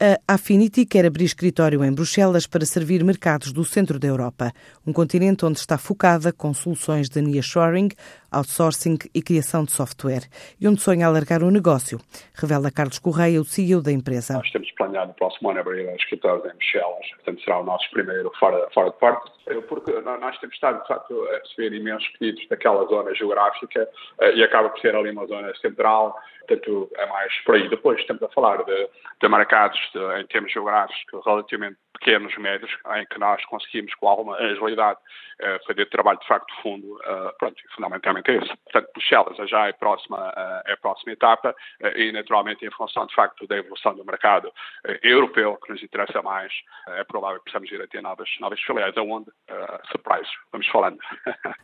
A Affinity quer abrir escritório em Bruxelas para servir mercados do centro da Europa, um continente onde está focada com soluções de nearshoring, outsourcing e criação de software, e onde sonha alargar o negócio, revela Carlos Correia, o CEO da empresa. Nós temos planeado no próximo ano abrir escritórios em Bruxelas, portanto será o nosso primeiro fora, fora de porta, porque nós temos estado, de facto, a receber imensos pedidos daquela zona geográfica eh, e acaba por ser ali uma zona central, portanto é mais por aí. Depois estamos a falar de, de mercados de, em termos geográficos relativamente pequenos, médios, em que nós conseguimos com alguma agilidade uh, fazer trabalho de facto fundo, uh, pronto, fundamentalmente é isso. Portanto, Bruxelas já é a próxima, uh, é a próxima etapa e naturalmente em função de facto da evolução do mercado europeu, que nos interessa mais, é provável que possamos ir a ter novas, novas filiais, aonde, surprise, vamos falando.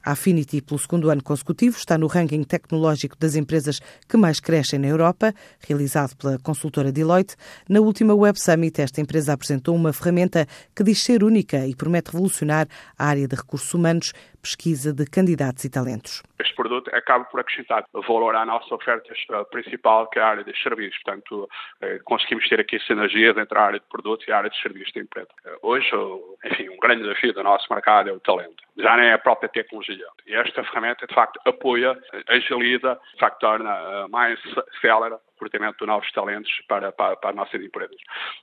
A Affinity, pelo segundo ano consecutivo, está no ranking tecnológico das empresas que mais crescem na Europa, realizado pela consultora Deloitte. Na última Web Summit, esta empresa apresentou uma ferramenta ferramenta que diz ser única e promete revolucionar a área de recursos humanos, pesquisa de candidatos e talentos. Este produto acaba por acrescentar valor à nossa oferta principal, que é a área de serviços. Portanto, eh, conseguimos ter aqui sinergias entre a área de produto e a área de serviços da empresa. Eh, hoje, enfim, um grande desafio do nosso mercado é o talento. Já nem é a própria tecnologia. E esta ferramenta, de facto, apoia, agiliza, de facto, torna eh, mais célere o recrutamento de novos talentos para, para, para as nossas empresas.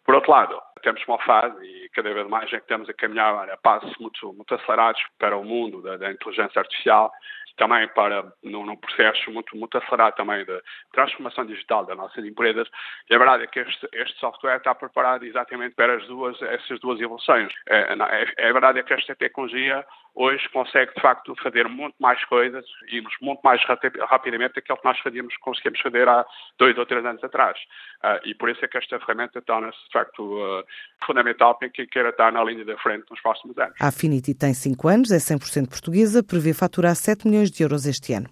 Por outro lado, temos uma fase, e cada vez mais é que estamos a caminhar a passos muito, muito acelerados para o mundo da, da inteligência artificial, também para num, num, processo muito, muito acelerado também de transformação digital das nossas empresas. E a verdade é que este, este software está preparado exatamente para as duas, essas duas evoluções. É, é, a verdade é que esta tecnologia hoje consegue de facto fazer muito mais coisas e irmos muito mais rapidamente daquilo que nós fazíamos, conseguimos fazer há dois ou três anos atrás. Uh, e por isso é que esta ferramenta torna-se de facto uh, fundamental para quem queira estar na linha da frente nos próximos anos. A Affinity tem 5 anos, é 100% portuguesa, prevê faturar 7 milhões de euros este ano.